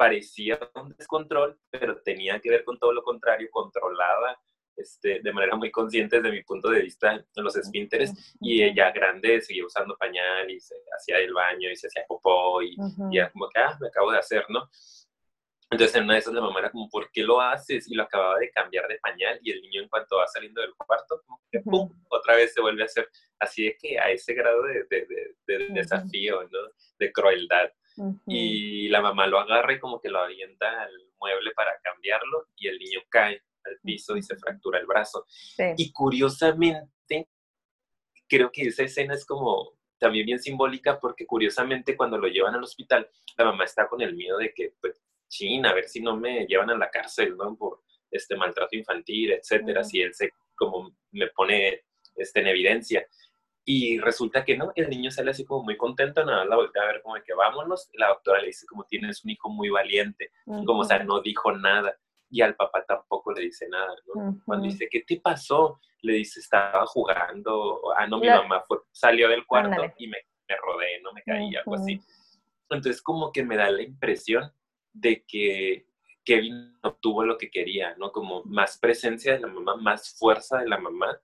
parecía un descontrol, pero tenía que ver con todo lo contrario, controlaba este, de manera muy consciente desde mi punto de vista los esfínteres y ella grande seguía usando pañal y se hacía el baño y se hacía popó y, y era como que, ah, me acabo de hacer, ¿no? Entonces en una de esas la mamá era como, ¿por qué lo haces? Y lo acababa de cambiar de pañal y el niño en cuanto va saliendo del cuarto, como que ¡pum! otra vez se vuelve a hacer. Así de que a ese grado de, de, de, desafío, ¿no? De crueldad. Y la mamá lo agarra y como que lo avienta al mueble para cambiarlo y el niño cae al piso y se fractura el brazo. Y curiosamente, creo que esa escena es como también bien simbólica porque curiosamente cuando lo llevan al hospital, la mamá está con el miedo de que pues, chin, a ver si no me llevan a la cárcel, ¿no? Por este maltrato infantil, etcétera, si él se, como me pone este, en evidencia. Y resulta que no, el niño sale así como muy contento, nada, la voltea a ver como de que vámonos. La doctora le dice como tienes un hijo muy valiente, como o sea, no dijo nada. Y al papá tampoco le dice nada, ¿no? Cuando dice, ¿qué te pasó? Le dice, estaba jugando, ah, no, mi mamá fue, salió del cuarto y me, me rodé, no me caí, algo así. Entonces como que me da la impresión de que Kevin obtuvo lo que quería, ¿no? Como más presencia de la mamá, más fuerza de la mamá.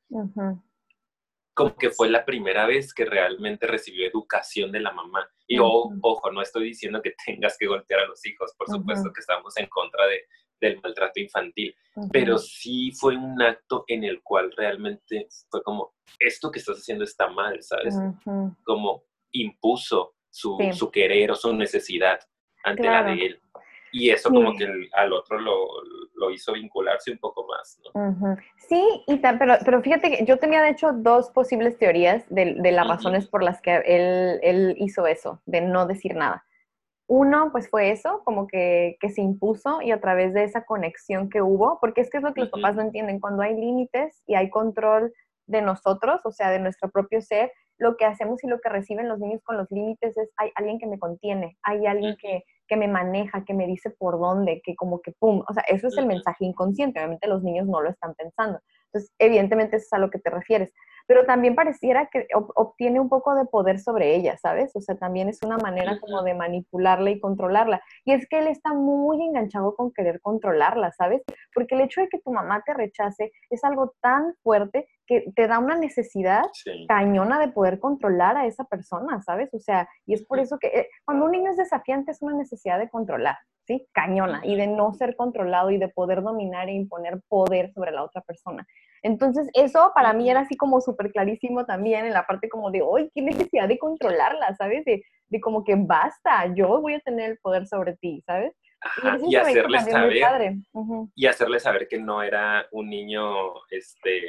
Como que fue la primera vez que realmente recibió educación de la mamá. Y ojo, no estoy diciendo que tengas que golpear a los hijos, por supuesto que estamos en contra de, del maltrato infantil, pero sí fue un acto en el cual realmente fue como, esto que estás haciendo está mal, ¿sabes? Como impuso su, su, querer o su necesidad ante la de él. Y eso como que al otro lo, lo, hizo vincularse un poco más, ¿no? Sí, y pero, pero fíjate que yo tenía de hecho dos posibles teorías de, de las razones por las que él, él, hizo eso, de no decir nada. Uno, pues fue eso, como que, que, se impuso y a través de esa conexión que hubo, porque es que es lo que los papás no entienden, cuando hay límites y hay control de nosotros, o sea, de nuestro propio ser, lo que hacemos y lo que reciben los niños con los límites es, hay alguien que me contiene, hay alguien que, que me maneja, que me dice por dónde, que como que pum, o sea, eso es el mensaje inconsciente, obviamente los niños no lo están pensando. Entonces, evidentemente eso es a lo que te refieres pero también pareciera que obtiene un poco de poder sobre ella, ¿sabes? O sea, también es una manera como de manipularla y controlarla. Y es que él está muy enganchado con querer controlarla, ¿sabes? Porque el hecho de que tu mamá te rechace es algo tan fuerte que te da una necesidad cañona de poder controlar a esa persona, ¿sabes? O sea, y es por eso que eh, cuando un niño es desafiante es una necesidad de controlar, ¿sí? Cañona, y de no ser controlado y de poder dominar e imponer poder sobre la otra persona. Entonces, eso para mí era así como súper clarísimo también en la parte como de, hoy qué necesidad de controlarla, ¿sabes? De, de, como que basta, yo voy a tener el poder sobre ti, ¿sabes? y, hacerle saber, y hacerle saber que no era un niño, este,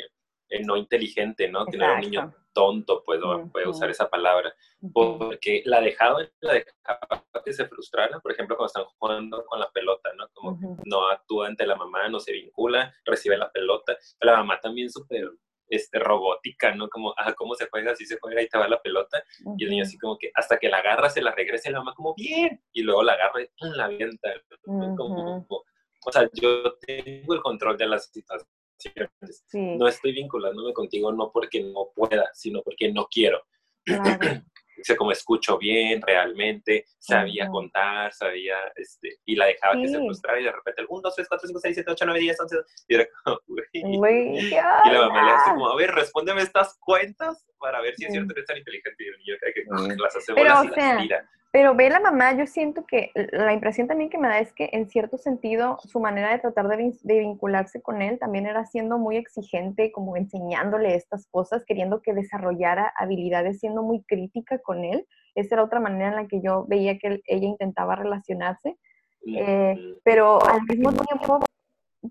eh, no inteligente, ¿no? Que no era un niño tonto, puedo, usar esa palabra, porque la dejaba, la dejaba que se frustrara, por ejemplo, cuando están jugando con la pelota, ¿no? Como no actúa ante la mamá, no se vincula, recibe la pelota, la mamá también súper este, robótica, ¿no? Como, ah, ¿cómo se juega? Así se juega, ahí te va la pelota, y el niño así como que hasta que la agarra, se la regresa y la mamá como, bien, y luego la agarra y la avienta, o sea, yo tengo el control de la situación no estoy vinculándome contigo no porque no pueda, sino porque no quiero. o sea, como escucho bien realmente, sabía contar, sabía, este, y la dejaba que se frustrara y de repente el 1, 2, 3, 4, 5, 6, 7, 8, 9, 10, 11, y era como, güey. Y la mamá le hace como, a ver, respóndeme estas cuentas para ver si es cierto que es tan inteligente y el niño cree que las hace bolas y las tira. Pero ve la mamá, yo siento que la impresión también que me da es que en cierto sentido su manera de tratar de, vincularse con él también era siendo muy exigente, como enseñándole estas cosas, queriendo que desarrollara habilidades, siendo muy crítica con él. Esa era otra manera en la que yo veía que ella intentaba relacionarse. Eh, pero al mismo tiempo,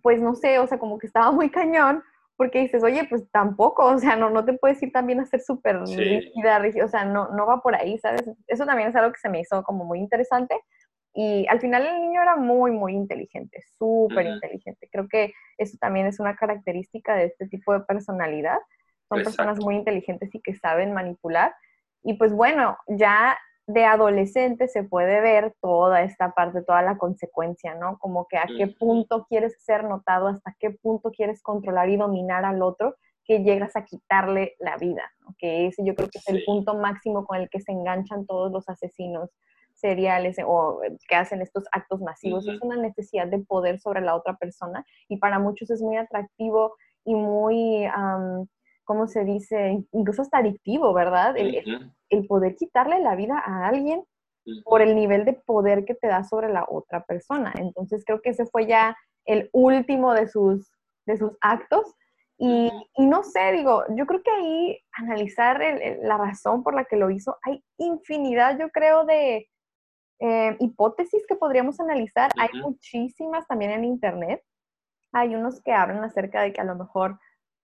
pues no sé, o sea, como que estaba muy cañón, porque dices, oye, pues tampoco, o sea, no, no te puedes ir también a ser súper rígida, o sea, no, no va por ahí, ¿sabes? Eso también es algo que se me hizo como muy interesante. y al final el niño era muy, muy inteligente, súper inteligente. Creo que eso también es una característica de este tipo de personalidad. Son personas muy inteligentes y que saben manipular. Y pues bueno, ya de adolescente se puede ver toda esta parte, toda la consecuencia, ¿no? Como que a qué punto quieres ser notado, hasta qué punto quieres controlar y dominar al otro, que llegas a quitarle la vida, ¿no? Que ese yo creo que es el punto máximo con el que se enganchan todos los asesinos seriales o que hacen estos actos masivos. Es una necesidad de poder sobre la otra persona y para muchos es muy atractivo y muy, ¿cómo se dice? Incluso hasta adictivo, ¿verdad? el poder quitarle la vida a alguien por el nivel de poder que te da sobre la otra persona. Entonces creo que ese fue ya el último de sus, de sus actos. Y, no sé, digo, yo creo que ahí analizar la razón por la que lo hizo, hay infinidad, yo creo, de eh, hipótesis que podríamos analizar. Hay muchísimas también en Internet. Hay unos que hablan acerca de que a lo mejor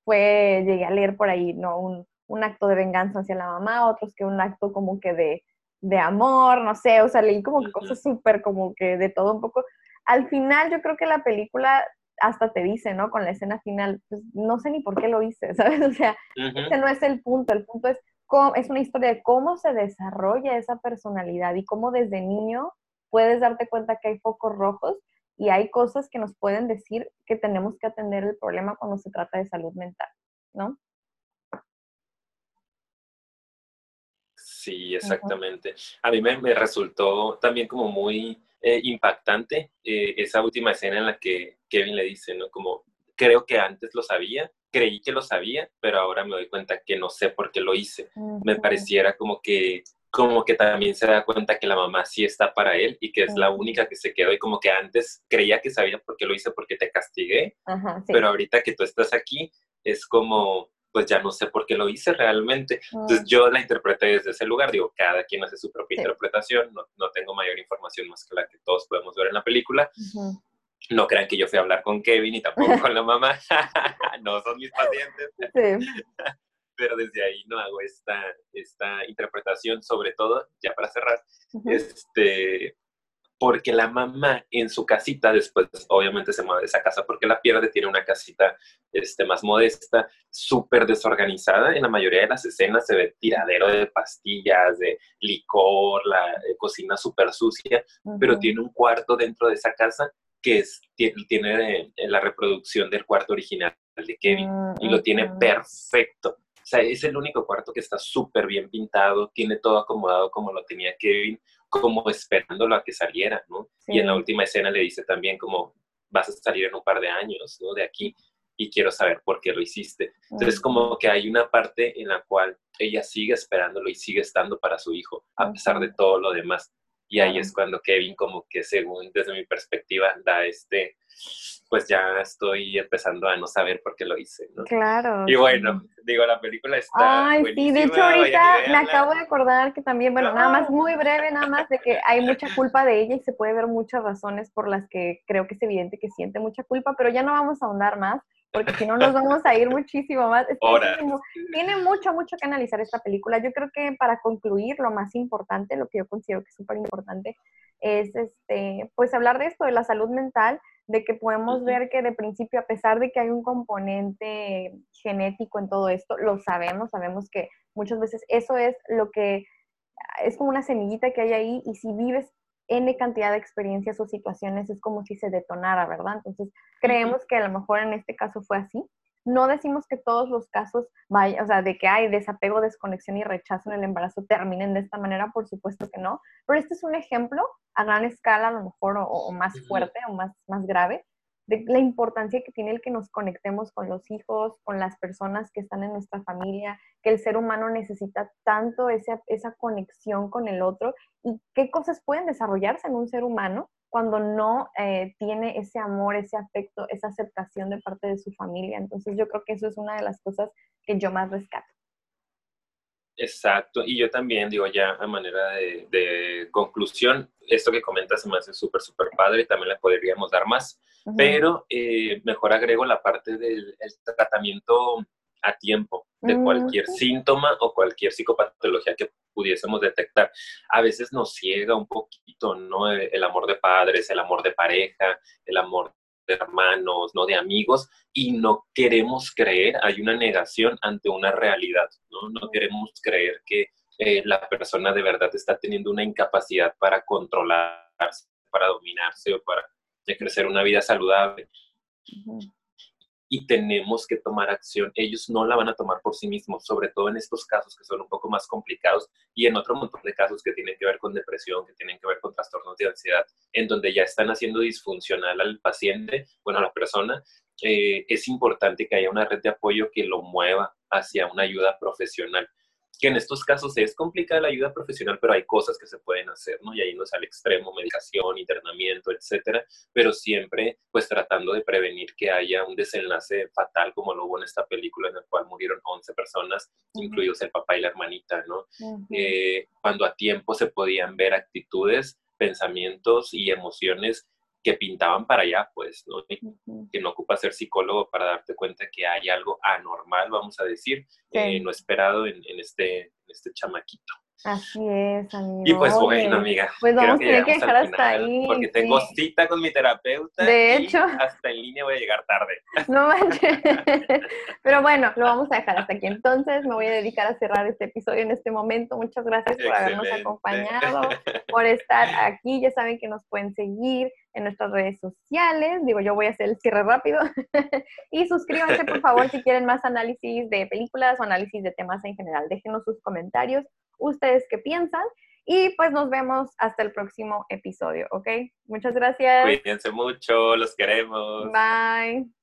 fue, llegué a leer por ahí, ¿no? Un, un acto de venganza hacia la mamá, otros que un acto como que de, de amor, no sé, o sea, leí como que cosas súper como que de todo un poco. Al final yo creo que la película hasta te dice, ¿no? Con la escena final, pues no sé ni por qué lo hice, ¿sabes? O sea, ese no es el punto, el punto es, cómo, es una historia de cómo se desarrolla esa personalidad y cómo desde niño puedes darte cuenta que hay focos rojos y hay cosas que nos pueden decir que tenemos que atender el problema cuando se trata de salud mental, ¿no? Sí, exactamente. A mí me, resultó también como muy eh, impactante eh, esa última escena en la que Kevin le dice, ¿no? Como, creo que antes lo sabía, creí que lo sabía, pero ahora me doy cuenta que no sé por qué lo hice. Me pareciera como que como que también se da cuenta que la mamá sí está para él y que es la única que se quedó y como que antes creía que sabía por qué lo hice porque te castigué, pero ahorita que tú estás aquí es como pues ya no sé por qué lo hice realmente. Entonces mm. yo la interpreté desde ese lugar, digo, cada quien hace su propia interpretación, no, no, tengo mayor información más que la que todos podemos ver en la película. No crean que yo fui a hablar con Kevin y tampoco con la mamá, no son mis pacientes. Pero desde ahí no hago esta, esta interpretación, sobre todo, ya para cerrar, este, porque la mamá en su casita, después obviamente se mueve de esa casa porque la pierde, tiene una casita este, más modesta, súper desorganizada. En la mayoría de las escenas se ve tiradero de pastillas, de licor, la eh, cocina súper sucia, pero tiene un cuarto dentro de esa casa que es, tiene, eh, la reproducción del cuarto original de Kevin y lo tiene perfecto. O sea, es el único cuarto que está súper bien pintado, tiene todo acomodado como lo tenía Kevin como esperándolo a que saliera, ¿no? Y en la última escena le dice también como, vas a salir en un par de años, ¿no? De aquí y quiero saber por qué lo hiciste. Entonces como que hay una parte en la cual ella sigue esperándolo y sigue estando para su hijo, a pesar de todo lo demás. Y ahí es cuando Kevin como que según desde mi perspectiva da este, pues ya estoy empezando a no saber por qué lo hice, ¿no? Claro. Y bueno, digo, la película está Ay, sí, de hecho ahorita me acabo de acordar que también, bueno, nada más muy breve, nada más de que hay mucha culpa de ella y se puede ver muchas razones por las que creo que es evidente que siente mucha culpa, pero ya no vamos a ahondar más porque si no nos vamos a ir muchísimo más. tiene mucho, mucho que analizar esta película. Yo creo que para concluir, lo más importante, lo que yo considero que es súper importante, es este, pues hablar de esto, de la salud mental, de que podemos ver que de principio, a pesar de que hay un componente genético en todo esto, lo sabemos, sabemos que muchas veces eso es lo que es como una semillita que hay ahí y si vives N cantidad de experiencias o situaciones es como si se detonara, ¿verdad? Entonces, creemos que a lo mejor en este caso fue así. No decimos que todos los casos, vaya, o sea, de que hay desapego, desconexión y rechazo en el embarazo terminen de esta manera, por supuesto que no, pero este es un ejemplo a gran escala, a lo mejor, o, más fuerte o más, más grave, de la importancia que tiene el que nos conectemos con los hijos, con las personas que están en nuestra familia, que el ser humano necesita tanto esa, esa conexión con el otro y qué cosas pueden desarrollarse en un ser humano cuando no eh, tiene ese amor, ese afecto, esa aceptación de parte de su familia. Entonces yo creo que eso es una de las cosas que yo más rescato. Exacto, y yo también digo ya a manera de, conclusión, esto que comentas se me hace súper, súper padre, y también le podríamos dar más, pero eh, mejor agrego la parte del tratamiento a tiempo de cualquier síntoma o cualquier psicopatología que pudiésemos detectar. A veces nos ciega un poquito, ¿no? El amor de padres, el amor de pareja, el amor hermanos, ¿no? De amigos, y no queremos creer, hay una negación ante una realidad, ¿no? No queremos creer que eh, la persona de verdad está teniendo una incapacidad para controlarse, para dominarse o para crecer una vida saludable y tenemos que tomar acción. Ellos no la van a tomar por sí mismos, sobre todo en estos casos que son un poco más complicados y en otro montón de casos que tienen que ver con depresión, que tienen que ver con trastornos de ansiedad, en donde ya están haciendo disfuncional al paciente, bueno, a la persona. Eh, es importante que haya una red de apoyo que lo mueva hacia una ayuda profesional que en estos casos es complicada la ayuda profesional, pero hay cosas que se pueden hacer, ¿no? Y ahí no es al extremo, medicación, internamiento, etcétera, pero siempre pues tratando de prevenir que haya un desenlace fatal como lo hubo en esta película en la cual murieron 11 personas, incluidos el papá y la hermanita, ¿no? Eh, cuando a tiempo se podían ver actitudes, pensamientos y emociones que pintaban para allá, pues, ¿no? Que no ocupa ser psicólogo para darte cuenta que hay algo anormal, vamos a decir, eh, no esperado en, en, este, en este chamaquito. Así es, amigo. Y pues bueno, amiga. Pues vamos a tener que dejar hasta ahí. Porque tengo cita con mi terapeuta. De hecho. hasta en línea voy a llegar tarde. No manches. Pero bueno, lo vamos a dejar hasta aquí. Entonces me voy a dedicar a cerrar este episodio en este momento. Muchas gracias por habernos acompañado, por estar aquí. Ya saben que nos pueden seguir en nuestras redes sociales. Digo, yo voy a hacer el cierre rápido. y suscríbanse, por favor, si quieren más análisis de películas o análisis de temas en general. Déjenos sus comentarios ustedes qué piensan. Y pues nos vemos hasta el próximo episodio, ¿ok? Muchas gracias. Cuídense mucho, los queremos. Bye.